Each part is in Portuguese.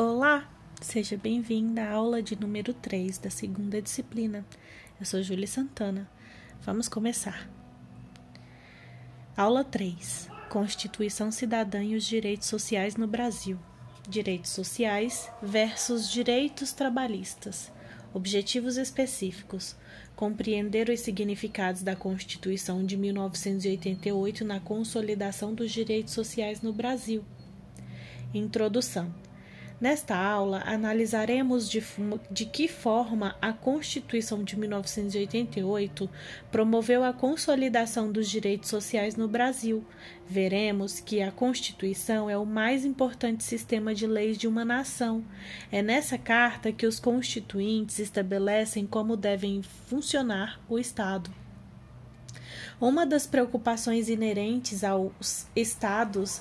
Olá, seja bem-vinda à aula de número 3 da segunda disciplina. Eu sou Júlia Santana. Vamos começar. Aula 3: Constituição Cidadã e os Direitos Sociais no Brasil. Direitos sociais versus direitos trabalhistas. Objetivos específicos: compreender os significados da Constituição de 1988 na consolidação dos direitos sociais no Brasil. Introdução. Nesta aula, analisaremos de, de, que forma a Constituição de 1988 promoveu a consolidação dos direitos sociais no Brasil. Veremos que a Constituição é o mais importante sistema de leis de uma nação. É nessa carta que os constituintes estabelecem como devem funcionar o Estado. Uma das preocupações inerentes aos Estados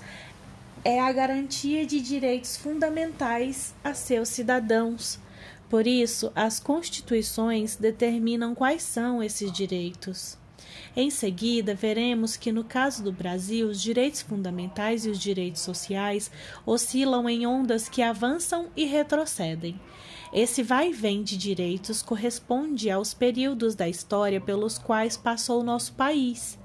é a garantia de direitos fundamentais a seus cidadãos. Por isso, as constituições determinam quais são esses direitos. Em seguida, veremos que no caso do Brasil, os direitos fundamentais e os direitos sociais oscilam em ondas que avançam e retrocedem. Esse vai e vem de direitos corresponde aos períodos da história pelos quais passou nosso país.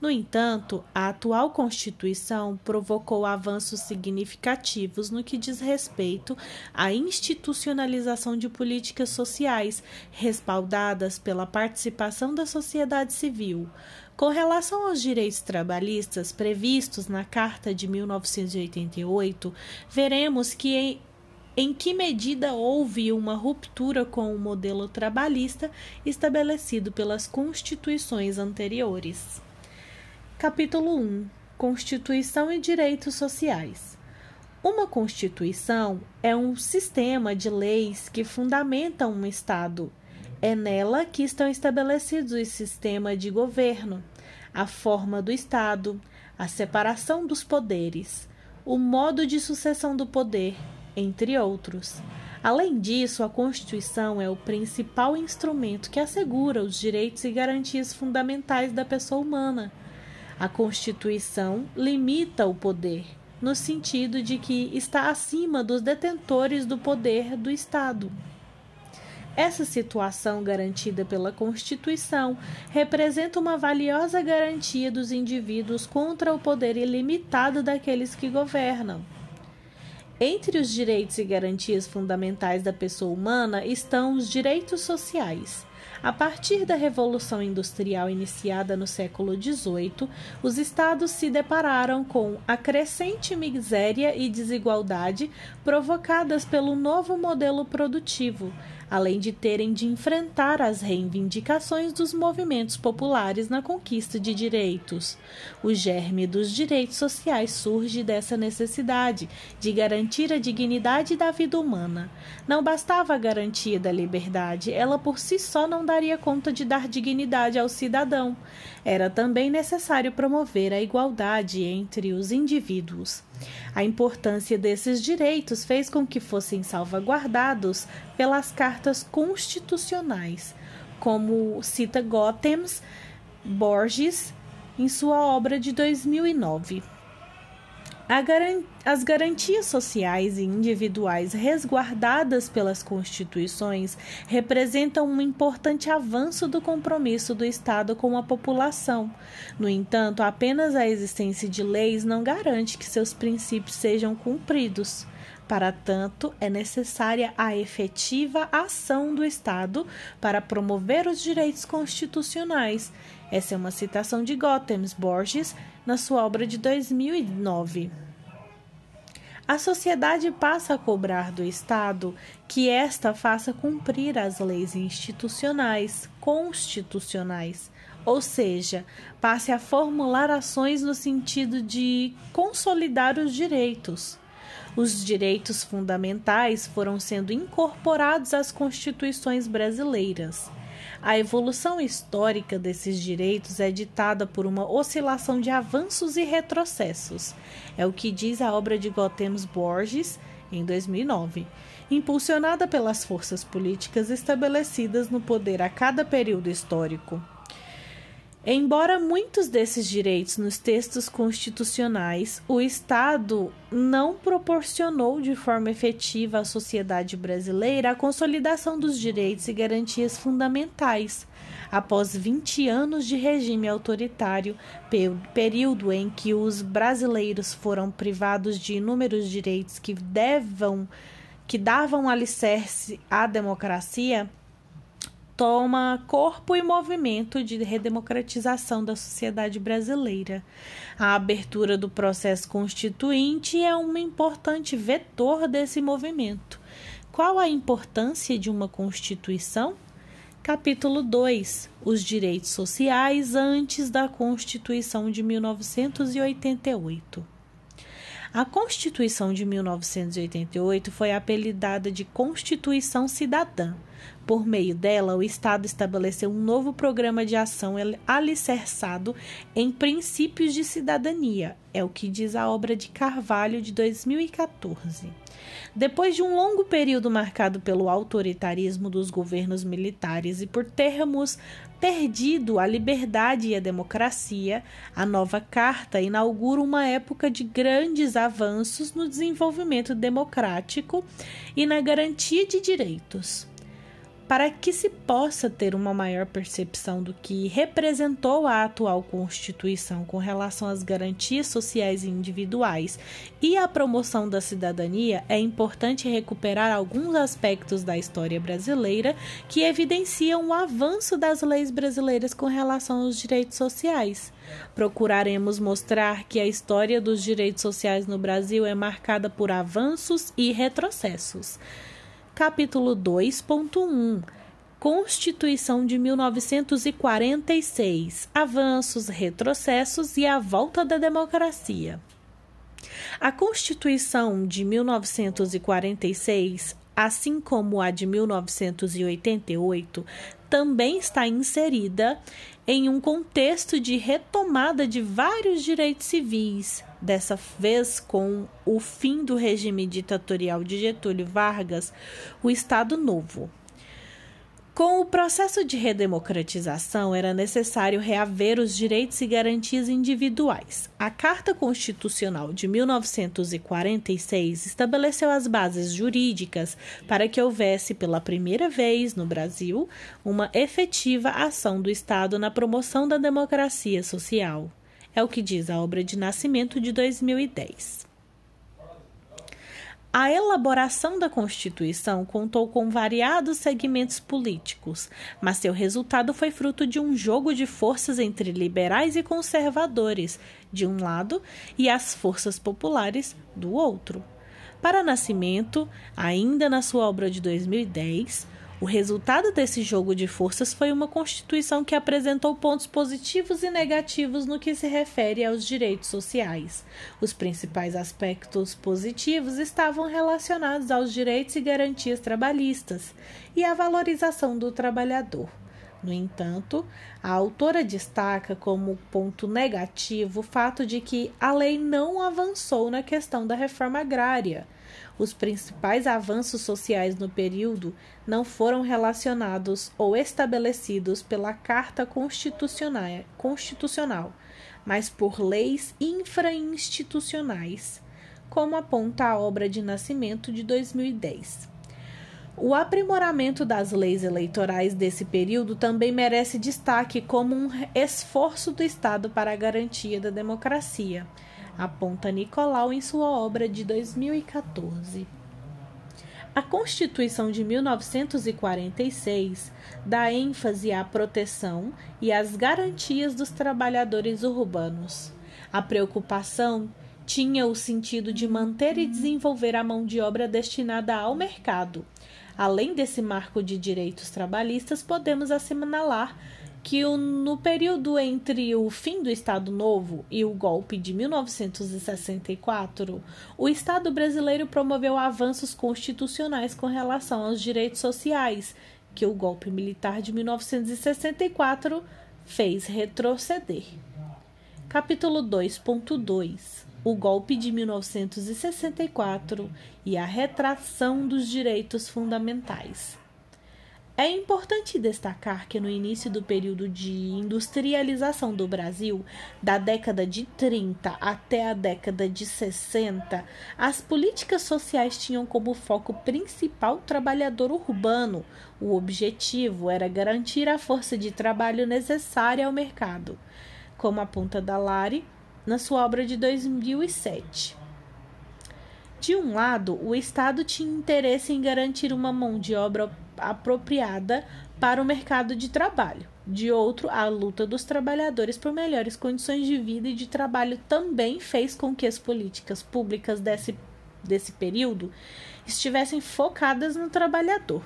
No entanto, a atual Constituição provocou avanços significativos no que diz respeito à institucionalização de políticas sociais, respaldadas pela participação da sociedade civil. Com relação aos direitos trabalhistas previstos na Carta de 1988, veremos que em em que medida houve uma ruptura com o modelo trabalhista estabelecido pelas constituições anteriores. Capítulo 1 Constituição e Direitos Sociais. Uma Constituição é um sistema de leis que fundamentam um Estado. É nela que estão estabelecidos o sistema de governo, a forma do Estado, a separação dos poderes, o modo de sucessão do poder, entre outros. Além disso, a Constituição é o principal instrumento que assegura os direitos e garantias fundamentais da pessoa humana a Constituição limita o poder, no sentido de que está acima dos detentores do poder do Estado. Essa situação garantida pela Constituição representa uma valiosa garantia dos indivíduos contra o poder ilimitado daqueles que governam. Entre os direitos e garantias fundamentais da pessoa humana estão os direitos sociais a partir da Revolução Industrial iniciada no século XVIII, os estados se depararam com a crescente miséria e desigualdade provocadas pelo novo modelo produtivo, além de terem de enfrentar as reivindicações dos movimentos populares na conquista de direitos. O germe dos direitos sociais surge dessa necessidade de garantir a dignidade da vida humana. Não bastava a garantia da liberdade, ela por si só não daria conta de dar dignidade ao cidadão. Era também necessário promover a igualdade entre os indivíduos. A importância desses direitos fez com que fossem salvaguardados pelas cartas constitucionais, como cita Gothems Borges em sua obra de 2009. As garantias sociais e individuais resguardadas pelas constituições representam um importante avanço do compromisso do Estado com a população. No entanto, apenas a existência de leis não garante que seus princípios sejam cumpridos. Para tanto, é necessária a efetiva ação do Estado para promover os direitos constitucionais. Essa é uma citação de Gothems Borges na sua obra de 2009. A sociedade passa a cobrar do Estado que esta faça cumprir as leis institucionais, constitucionais, ou seja, passe a formular ações no sentido de consolidar os direitos. Os direitos fundamentais foram sendo incorporados às constituições brasileiras. A evolução histórica desses direitos é ditada por uma oscilação de avanços e retrocessos. É o que diz a obra de Gothems Borges, em 2009, impulsionada pelas forças políticas estabelecidas no poder a cada período histórico. Embora muitos desses direitos nos textos constitucionais, o Estado não proporcionou de forma efetiva à sociedade brasileira a consolidação dos direitos e garantias fundamentais. Após 20 anos de regime autoritário, período em que os brasileiros foram privados de inúmeros direitos que, devam, que davam alicerce à democracia, toma corpo e movimento de redemocratização da sociedade brasileira. A abertura do processo constituinte é um importante vetor desse movimento. Qual a importância de uma Constituição? Capítulo 2 Os direitos sociais antes da Constituição de 1988. A Constituição de 1988 foi apelidada de Constituição Cidadã por meio dela, o Estado estabeleceu um novo programa de ação alicerçado em princípios de cidadania, é o que diz a obra de Carvalho de 2014. Depois de um longo período marcado pelo autoritarismo dos governos militares e por termos perdido a liberdade e a democracia, a nova Carta inaugura uma época de grandes avanços no desenvolvimento democrático e na garantia de direitos para que se possa ter uma maior percepção do que representou a atual Constituição com relação às garantias sociais e individuais e à promoção da cidadania, é importante recuperar alguns aspectos da história brasileira que evidenciam o avanço das leis brasileiras com relação aos direitos sociais. Procuraremos mostrar que a história dos direitos sociais no Brasil é marcada por avanços e retrocessos capítulo 2.1 Constituição de 1946 Avanços, retrocessos e a volta da democracia. A Constituição de 1946, assim como a de 1988, também está inserida em um contexto de retomada de vários direitos civis, dessa vez com o fim do regime ditatorial de Getúlio Vargas, o Estado Novo. Com o processo de redemocratização, era necessário reaver os direitos e garantias individuais. A Carta Constitucional de 1946 estabeleceu as bases jurídicas para que houvesse, pela primeira vez no Brasil, uma efetiva ação do Estado na promoção da democracia social. É o que diz a obra de Nascimento de 2010. A elaboração da Constituição contou com variados segmentos políticos, mas seu resultado foi fruto de um jogo de forças entre liberais e conservadores, de um lado, e as forças populares, do outro. Para Nascimento, ainda na sua obra de 2010, o resultado desse jogo de forças foi uma Constituição que apresentou pontos positivos e negativos no que se refere aos direitos sociais. Os principais aspectos positivos estavam relacionados aos direitos e garantias trabalhistas e à valorização do trabalhador. No entanto, a autora destaca como ponto negativo o fato de que a lei não avançou na questão da reforma agrária os principais avanços sociais no período não foram relacionados ou estabelecidos pela Carta Constitucional, mas por leis infrainstitucionais, como aponta a obra de nascimento de 2010. O aprimoramento das leis eleitorais desse período também merece destaque como um esforço do Estado para a garantia da democracia aponta Nicolau em sua obra de 2014. A Constituição de 1946 dá ênfase à proteção e às garantias dos trabalhadores urbanos. A preocupação tinha o sentido de manter e desenvolver a mão de obra destinada ao mercado. Além desse marco de direitos trabalhistas, podemos assinalar que o, no período entre o fim do Estado Novo e o golpe de 1964, o Estado brasileiro promoveu avanços constitucionais com relação aos direitos sociais, que o golpe militar de 1964 fez retroceder. Capítulo 2.2 O golpe de 1964 e a retração dos direitos fundamentais. É importante destacar que no início do período de industrialização do Brasil, da década de 30 até a década de 60, as políticas sociais tinham como foco principal o trabalhador urbano. O objetivo era garantir a força de trabalho necessária ao mercado, como aponta Dalari na sua obra de 2007. De um lado, o Estado tinha interesse em garantir uma mão de obra apropriada para o mercado de trabalho. De outro, a luta dos trabalhadores por melhores condições de vida e de trabalho também fez com que as políticas públicas desse, desse período estivessem focadas no trabalhador.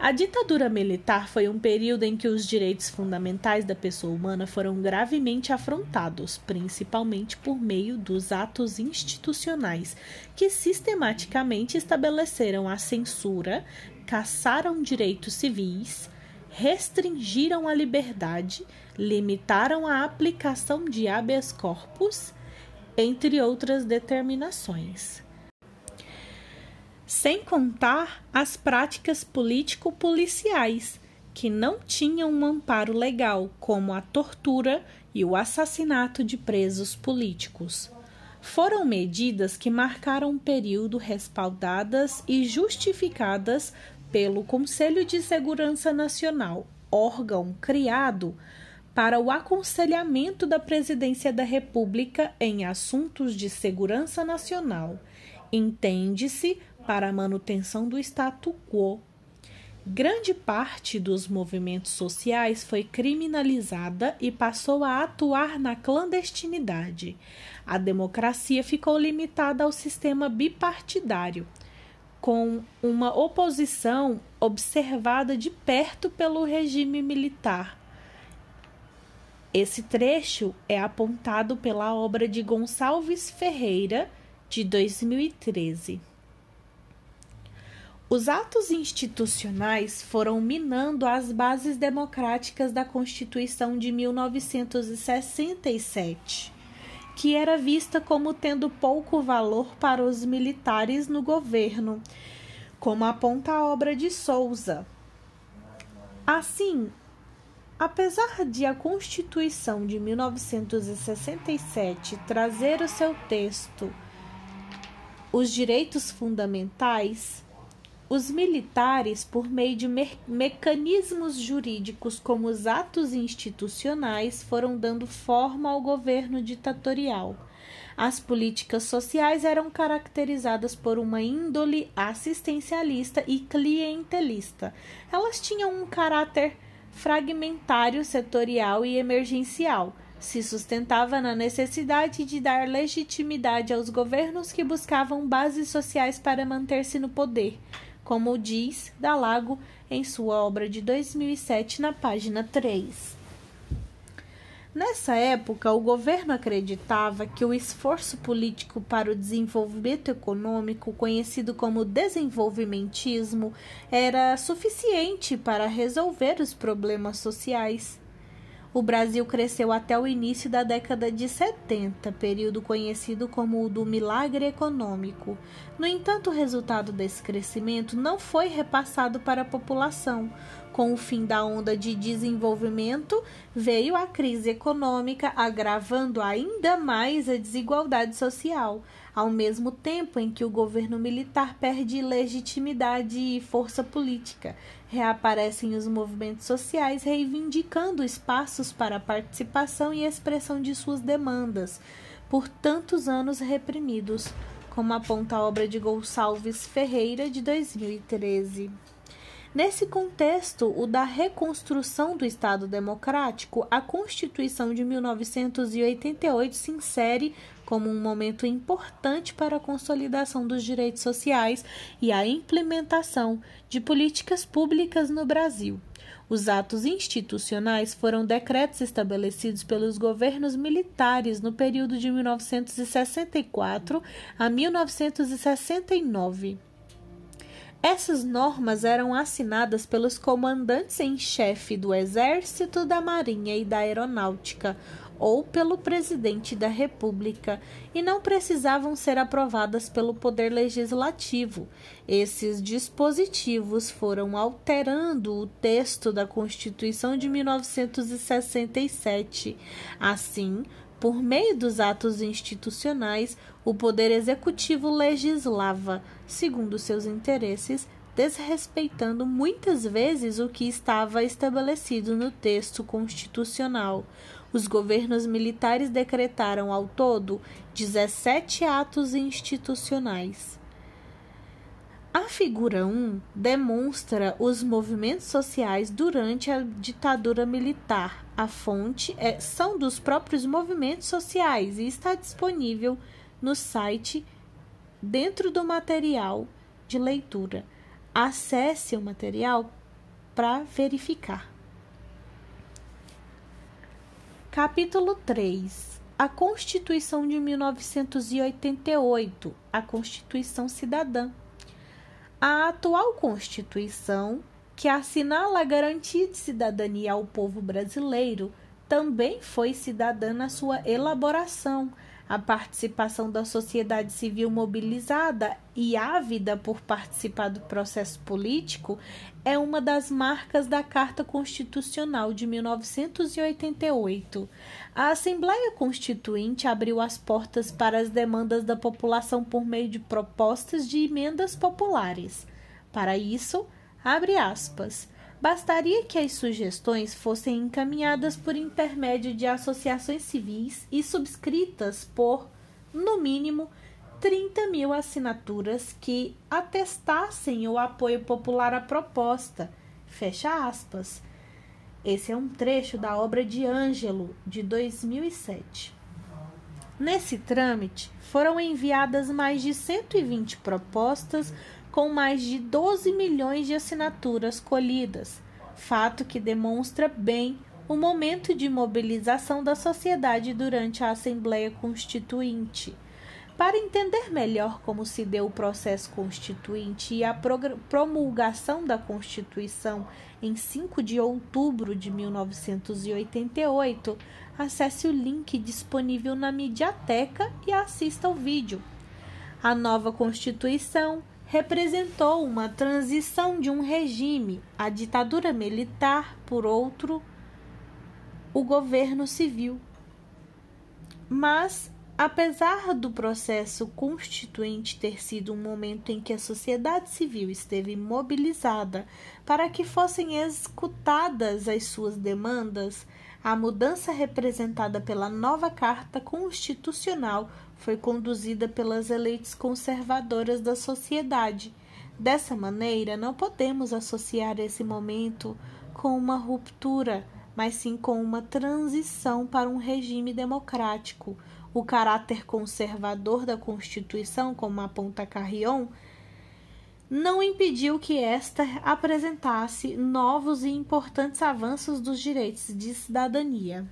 A ditadura militar foi um período em que os direitos fundamentais da pessoa humana foram gravemente afrontados, principalmente por meio dos atos institucionais, que sistematicamente estabeleceram a censura, caçaram direitos civis, restringiram a liberdade, limitaram a aplicação de habeas corpus, entre outras determinações sem contar as práticas político-policiais, que não tinham um amparo legal, como a tortura e o assassinato de presos políticos. Foram medidas que marcaram um período respaldadas e justificadas pelo Conselho de Segurança Nacional, órgão criado para o aconselhamento da Presidência da República em assuntos de segurança nacional. Entende-se para a manutenção do status quo. Grande parte dos movimentos sociais foi criminalizada e passou a atuar na clandestinidade. A democracia ficou limitada ao sistema bipartidário, com uma oposição observada de perto pelo regime militar. Esse trecho é apontado pela obra de Gonçalves Ferreira, de 2013. Os atos institucionais foram minando as bases democráticas da Constituição de 1967, que era vista como tendo pouco valor para os militares no governo, como aponta a obra de Souza. Assim, apesar de a Constituição de 1967 trazer o seu texto os direitos fundamentais, os militares, por meio de me mecanismos jurídicos como os atos institucionais, foram dando forma ao governo ditatorial. As políticas sociais eram caracterizadas por uma índole assistencialista e clientelista. Elas tinham um caráter fragmentário, setorial e emergencial. Se sustentava na necessidade de dar legitimidade aos governos que buscavam bases sociais para manter-se no poder como diz Dalago em sua obra de 2007, na página 3. Nessa época, o governo acreditava que o esforço político para o desenvolvimento econômico, conhecido como desenvolvimentismo, era suficiente para resolver os problemas sociais. O Brasil cresceu até o início da década de 70, período conhecido como o do milagre econômico. No entanto, o resultado desse crescimento não foi repassado para a população. Com o fim da onda de desenvolvimento, veio a crise econômica, agravando ainda mais a desigualdade social ao mesmo tempo em que o governo militar perde legitimidade e força política. Reaparecem os movimentos sociais reivindicando espaços para a participação e expressão de suas demandas, por tantos anos reprimidos, como aponta a obra de Gonçalves Ferreira de 2013. Nesse contexto, o da reconstrução do Estado Democrático, a Constituição de 1988 se insere como um momento importante para a consolidação dos direitos sociais e a implementação de políticas públicas no Brasil. Os atos institucionais foram decretos estabelecidos pelos governos militares no período de 1964 a 1969. Essas normas eram assinadas pelos comandantes em chefe do Exército, da Marinha e da Aeronáutica, ou pelo presidente da República e não precisavam ser aprovadas pelo Poder Legislativo. Esses dispositivos foram alterando o texto da Constituição de 1967. Assim, por meio dos atos institucionais, o Poder Executivo legislava, segundo seus interesses, desrespeitando muitas vezes o que estava estabelecido no texto constitucional. Os governos militares decretaram ao todo 17 atos institucionais. A figura 1 demonstra os movimentos sociais durante a ditadura militar. A fonte é, são dos próprios movimentos sociais e está disponível no site dentro do material de leitura. Acesse o material para verificar. Capítulo 3 A Constituição de 1988 A Constituição Cidadã. A atual Constituição, que assinala a garantia de cidadania ao povo brasileiro, também foi cidadã na sua elaboração a participação da sociedade civil mobilizada e ávida por participar do processo político é uma das marcas da Carta Constitucional de 1988. A Assembleia Constituinte abriu as portas para as demandas da população por meio de propostas de emendas populares. Para isso, abre aspas Bastaria que as sugestões fossem encaminhadas por intermédio de associações civis e subscritas por, no mínimo, 30 mil assinaturas que atestassem o apoio popular à proposta. Fecha aspas. Esse é um trecho da obra de Ângelo, de 2007. Nesse trâmite, foram enviadas mais de 120 propostas com mais de 12 milhões de assinaturas colhidas, fato que demonstra bem o momento de mobilização da sociedade durante a Assembleia Constituinte. Para entender melhor como se deu o processo constituinte e a promulgação da Constituição em 5 de outubro de 1988, acesse o link disponível na Mediateca e assista ao vídeo. A nova Constituição representou uma transição de um regime, a ditadura militar, por outro, o governo civil. Mas, apesar do processo constituinte ter sido um momento em que a sociedade civil esteve mobilizada para que fossem escutadas as suas demandas, a mudança representada pela nova Carta Constitucional foi conduzida pelas elites conservadoras da sociedade. Dessa maneira, não podemos associar esse momento com uma ruptura, mas sim com uma transição para um regime democrático. O caráter conservador da Constituição, como aponta Carrion, não impediu que esta apresentasse novos e importantes avanços dos direitos de cidadania.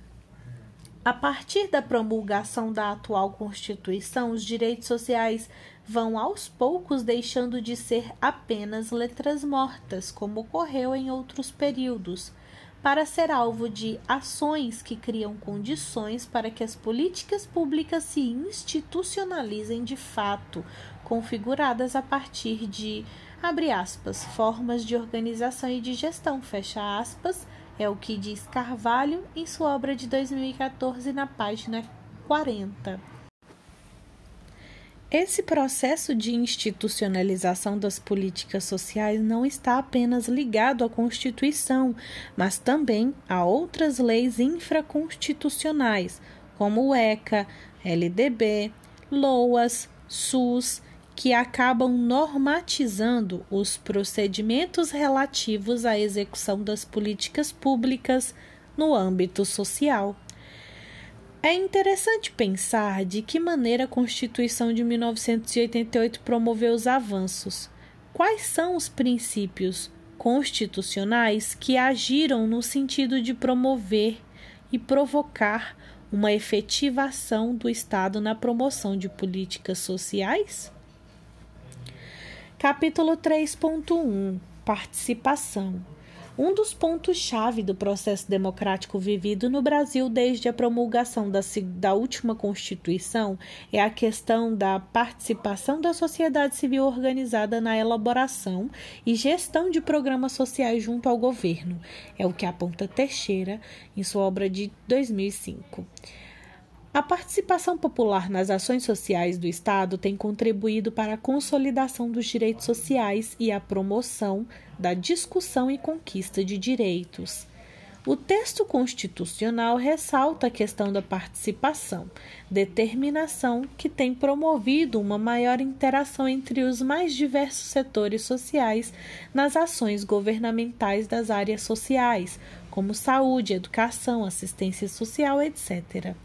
A partir da promulgação da atual Constituição, os direitos sociais vão aos poucos deixando de ser apenas letras mortas, como ocorreu em outros períodos, para ser alvo de ações que criam condições para que as políticas públicas se institucionalizem de fato, configuradas a partir de, abre aspas, formas de organização e de gestão, fecha aspas, é o que diz Carvalho em sua obra de 2014, na página 40. Esse processo de institucionalização das políticas sociais não está apenas ligado à Constituição, mas também a outras leis infraconstitucionais, como o ECA, LDB, LOAS, SUS, que acabam normatizando os procedimentos relativos à execução das políticas públicas no âmbito social. É interessante pensar de que maneira a Constituição de 1988 promoveu os avanços. Quais são os princípios constitucionais que agiram no sentido de promover e provocar uma efetiva ação do Estado na promoção de políticas sociais? Capítulo 3.1 Participação Um dos pontos-chave do processo democrático vivido no Brasil desde a promulgação da, da última Constituição é a questão da participação da sociedade civil organizada na elaboração e gestão de programas sociais junto ao governo. É o que aponta Teixeira em sua obra de 2005. A participação popular nas ações sociais do Estado tem contribuído para a consolidação dos direitos sociais e a promoção da discussão e conquista de direitos. O texto constitucional ressalta a questão da participação, determinação que tem promovido uma maior interação entre os mais diversos setores sociais nas ações governamentais das áreas sociais, como saúde, educação, assistência social, etc.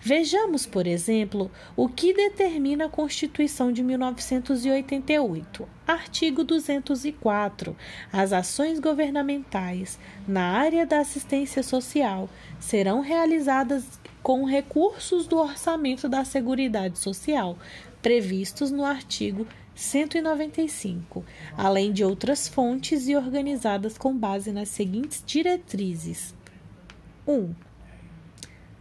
Vejamos, por exemplo, o que determina a Constituição de 1988. Artigo 204. As ações governamentais na área da assistência social serão realizadas com recursos do orçamento da Seguridade Social, previstos no artigo 195, além de outras fontes e organizadas com base nas seguintes diretrizes: 1.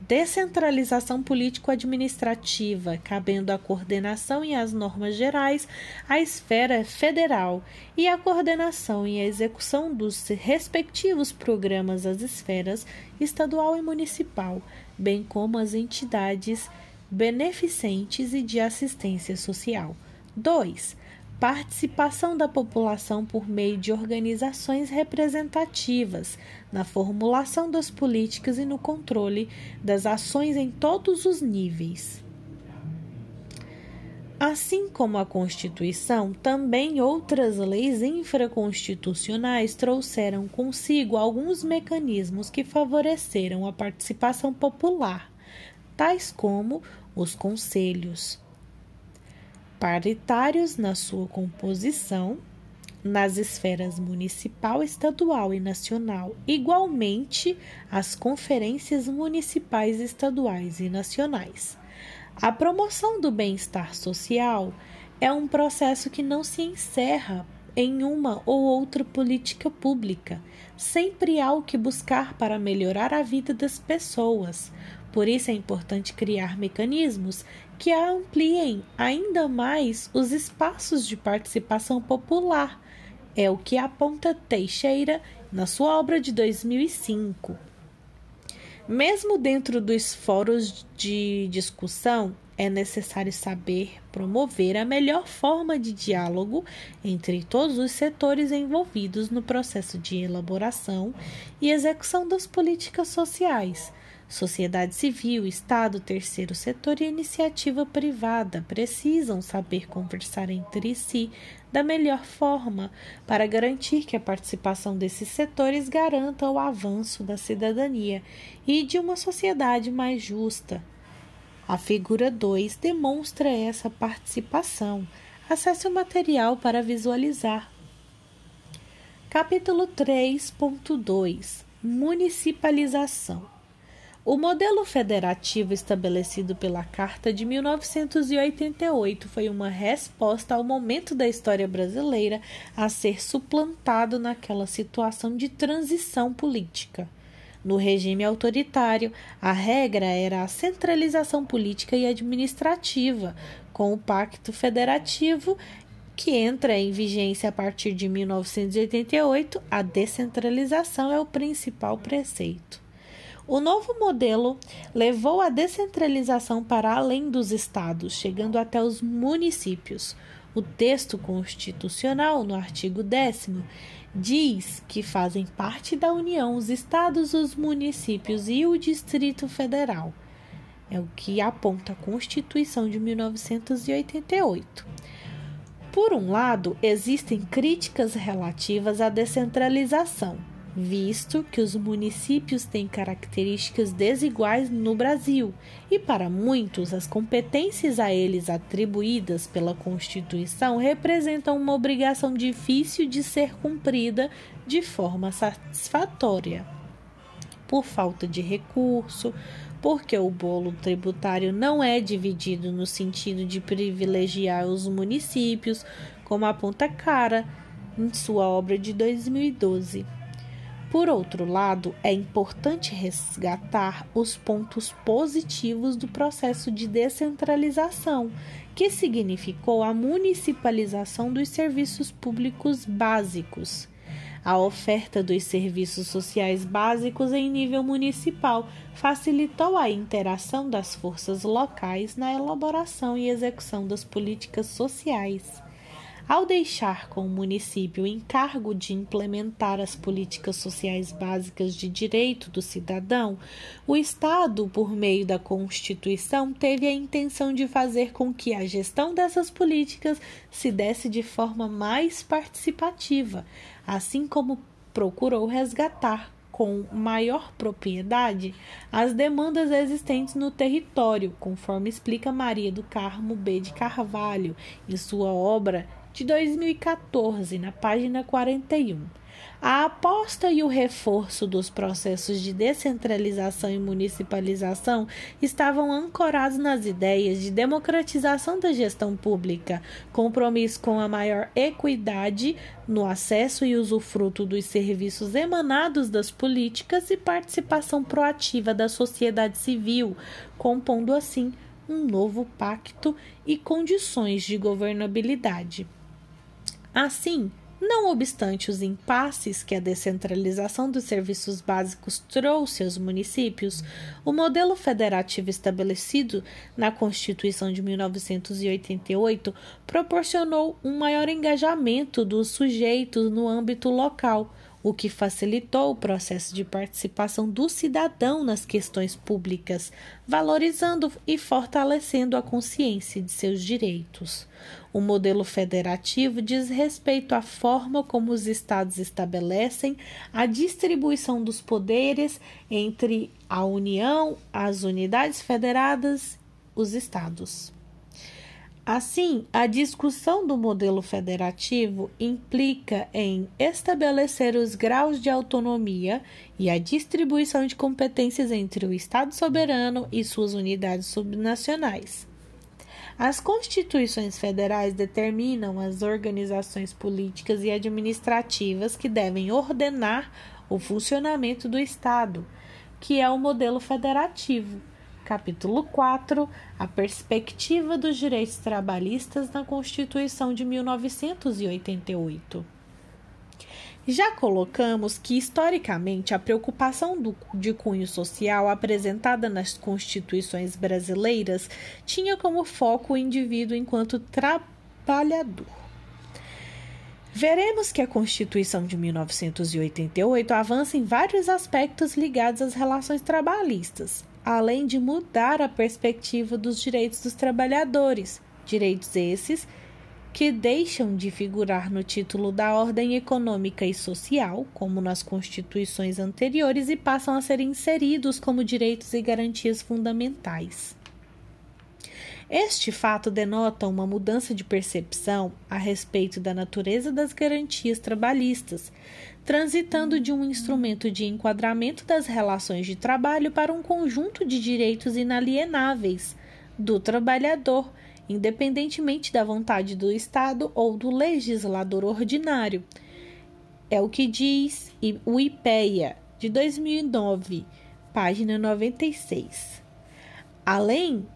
Descentralização político-administrativa, cabendo a coordenação e as normas gerais à esfera federal e a coordenação e a execução dos respectivos programas às esferas estadual e municipal, bem como às entidades beneficentes e de assistência social. 2 participação da população por meio de organizações representativas na formulação das políticas e no controle das ações em todos os níveis. Assim como a Constituição, também outras leis infraconstitucionais trouxeram consigo alguns mecanismos que favoreceram a participação popular, tais como os conselhos paritários na sua composição nas esferas municipal, estadual e nacional, igualmente as conferências municipais, estaduais e nacionais. A promoção do bem-estar social é um processo que não se encerra em uma ou outra política pública. Sempre há o que buscar para melhorar a vida das pessoas. Por isso é importante criar mecanismos que ampliem ainda mais os espaços de participação popular. É o que aponta Teixeira na sua obra de 2005. Mesmo dentro dos fóruns de discussão, é necessário saber promover a melhor forma de diálogo entre todos os setores envolvidos no processo de elaboração e execução das políticas sociais Sociedade civil, Estado, terceiro setor e iniciativa privada precisam saber conversar entre si da melhor forma para garantir que a participação desses setores garanta o avanço da cidadania e de uma sociedade mais justa. A figura 2 demonstra essa participação. Acesse o material para visualizar. Capítulo 3.2 Municipalização o modelo federativo estabelecido pela Carta de 1988 foi uma resposta ao momento da história brasileira a ser suplantado naquela situação de transição política. No regime autoritário, a regra era a centralização política e administrativa, com o Pacto Federativo que entra em vigência a partir de 1988, a descentralização é o principal preceito. O novo modelo levou a descentralização para além dos estados, chegando até os municípios. O texto constitucional, no artigo 10, diz que fazem parte da União os estados, os municípios e o Distrito Federal. É o que aponta a Constituição de 1988. Por um lado, existem críticas relativas à descentralização visto que os municípios têm características desiguais no Brasil e, para muitos, as competências a eles atribuídas pela Constituição representam uma obrigação difícil de ser cumprida de forma satisfatória. Por falta de recurso, porque o bolo tributário não é dividido no sentido de privilegiar os municípios, como aponta Cara em sua obra de 2012. Por outro lado, é importante resgatar os pontos positivos do processo de descentralização, que significou a municipalização dos serviços públicos básicos. A oferta dos serviços sociais básicos em nível municipal facilitou a interação das forças locais na elaboração e execução das políticas sociais. Ao deixar com o município o encargo de implementar as políticas sociais básicas de direito do cidadão, o Estado, por meio da Constituição, teve a intenção de fazer com que a gestão dessas políticas se desse de forma mais participativa, assim como procurou resgatar com maior propriedade as demandas existentes no território, conforme explica Maria do Carmo B. de Carvalho em sua obra de 2014, na página 41. A aposta e o reforço dos processos de descentralização e municipalização estavam ancorados nas ideias de democratização da gestão pública, compromisso com a maior equidade no acesso e usufruto dos serviços emanados das políticas e participação proativa da sociedade civil, compondo assim um novo pacto e condições de governabilidade. Assim, não obstante os impasses que a descentralização dos serviços básicos trouxe aos municípios, o modelo federativo estabelecido na Constituição de 1988 proporcionou um maior engajamento dos sujeitos no âmbito local o que facilitou o processo de participação do cidadão nas questões públicas, valorizando e fortalecendo a consciência de seus direitos. O modelo federativo diz respeito à forma como os estados estabelecem a distribuição dos poderes entre a União, as unidades federadas, os estados. Assim, a discussão do modelo federativo implica em estabelecer os graus de autonomia e a distribuição de competências entre o Estado soberano e suas unidades subnacionais. As constituições federais determinam as organizações políticas e administrativas que devem ordenar o funcionamento do Estado, que é o modelo federativo Capítulo 4 A perspectiva dos direitos trabalhistas na Constituição de 1988. Já colocamos que, historicamente, a preocupação do, de cunho social apresentada nas constituições brasileiras tinha como foco o indivíduo enquanto trabalhador. Veremos que a Constituição de 1988 avança em vários aspectos ligados às relações trabalhistas, além de mudar a perspectiva dos direitos dos trabalhadores, direitos esses que deixam de figurar no título da ordem econômica e social, como nas constituições anteriores, e passam a ser inseridos como direitos e garantias fundamentais. Este fato denota uma mudança de percepção a respeito da natureza das garantias trabalhistas, transitando de um instrumento de enquadramento das relações de trabalho para um conjunto de direitos inalienáveis do trabalhador, independentemente da vontade do Estado ou do legislador ordinário. É o que diz o IPEA de 2009, página 96. Além,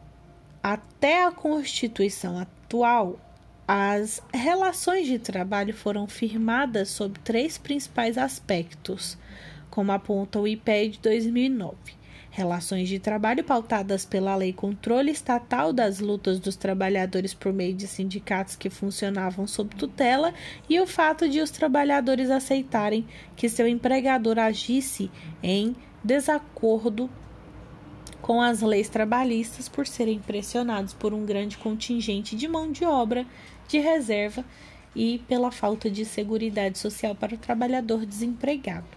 até a Constituição atual, as relações de trabalho foram firmadas sob três principais aspectos, como aponta o IPE de 2009. Relações de trabalho pautadas pela Lei Controle Estatal das Lutas dos Trabalhadores por meio de sindicatos que funcionavam sob tutela e o fato de os trabalhadores aceitarem que seu empregador agisse em desacordo com as leis trabalhistas por serem pressionados por um grande contingente de mão de obra de reserva e pela falta de segurança social para o trabalhador desempregado.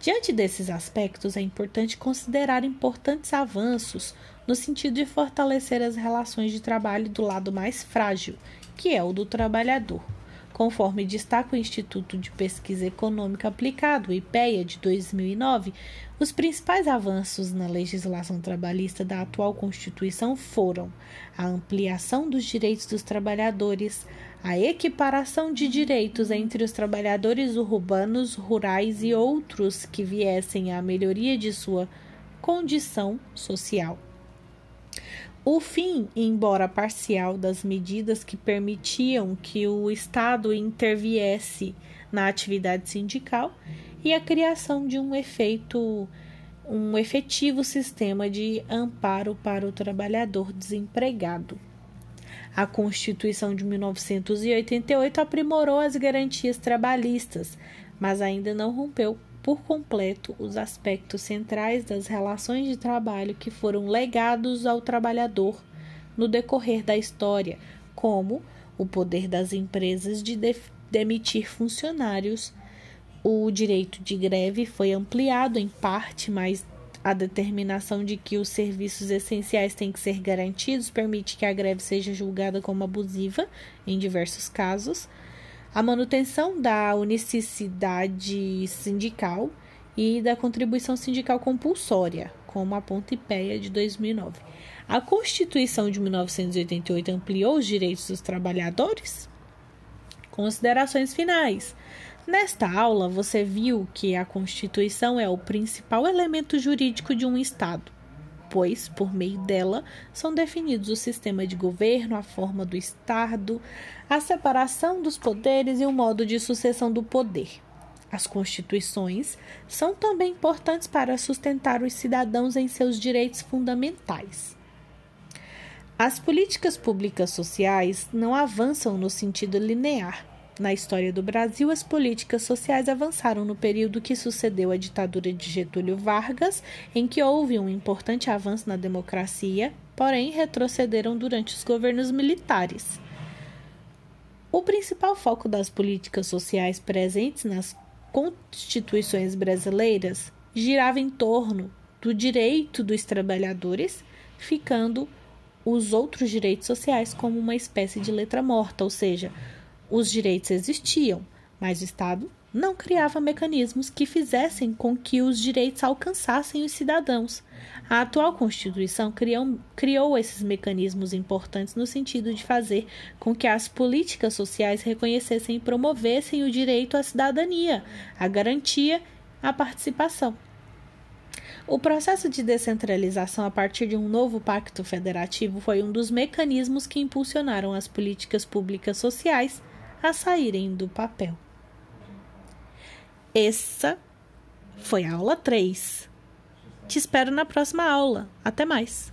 Diante desses aspectos, é importante considerar importantes avanços no sentido de fortalecer as relações de trabalho do lado mais frágil, que é o do trabalhador, Conforme destaca o Instituto de Pesquisa Econômica Aplicado, IPEA, de 2009, os principais avanços na legislação trabalhista da atual Constituição foram a ampliação dos direitos dos trabalhadores, a equiparação de direitos entre os trabalhadores urbanos, rurais e outros que viessem à melhoria de sua condição social o fim, embora parcial, das medidas que permitiam que o Estado interviesse na atividade sindical e a criação de um efeito um efetivo sistema de amparo para o trabalhador desempregado. A Constituição de 1988 aprimorou as garantias trabalhistas, mas ainda não rompeu por completo os aspectos centrais das relações de trabalho que foram legados ao trabalhador no decorrer da história, como o poder das empresas de, de demitir funcionários. O direito de greve foi ampliado em parte, mas a determinação de que os serviços essenciais têm que ser garantidos permite que a greve seja julgada como abusiva em diversos casos a manutenção da unicidade sindical e da contribuição sindical compulsória, como a Pontipeia de 2009. A Constituição de 1988 ampliou os direitos dos trabalhadores? Considerações finais. Nesta aula, você viu que a Constituição é o principal elemento jurídico de um Estado pois, por meio dela, são definidos o sistema de governo, a forma do Estado, a separação dos poderes e o modo de sucessão do poder. As constituições são também importantes para sustentar os cidadãos em seus direitos fundamentais. As políticas públicas sociais não avançam no sentido linear na história do Brasil, as políticas sociais avançaram no período que sucedeu à ditadura de Getúlio Vargas, em que houve um importante avanço na democracia, porém retrocederam durante os governos militares. O principal foco das políticas sociais presentes nas constituições brasileiras girava em torno do direito dos trabalhadores, ficando os outros direitos sociais como uma espécie de letra morta, ou seja, os direitos existiam, mas o Estado não criava mecanismos que fizessem com que os direitos alcançassem os cidadãos. A atual Constituição criou, criou, esses mecanismos importantes no sentido de fazer com que as políticas sociais reconhecessem e promovessem o direito à cidadania, a garantia, a participação. O processo de descentralização a partir de um novo pacto federativo foi um dos mecanismos que impulsionaram as políticas públicas sociais a saírem do papel. Essa foi a aula 3. Te espero na próxima aula. Até mais!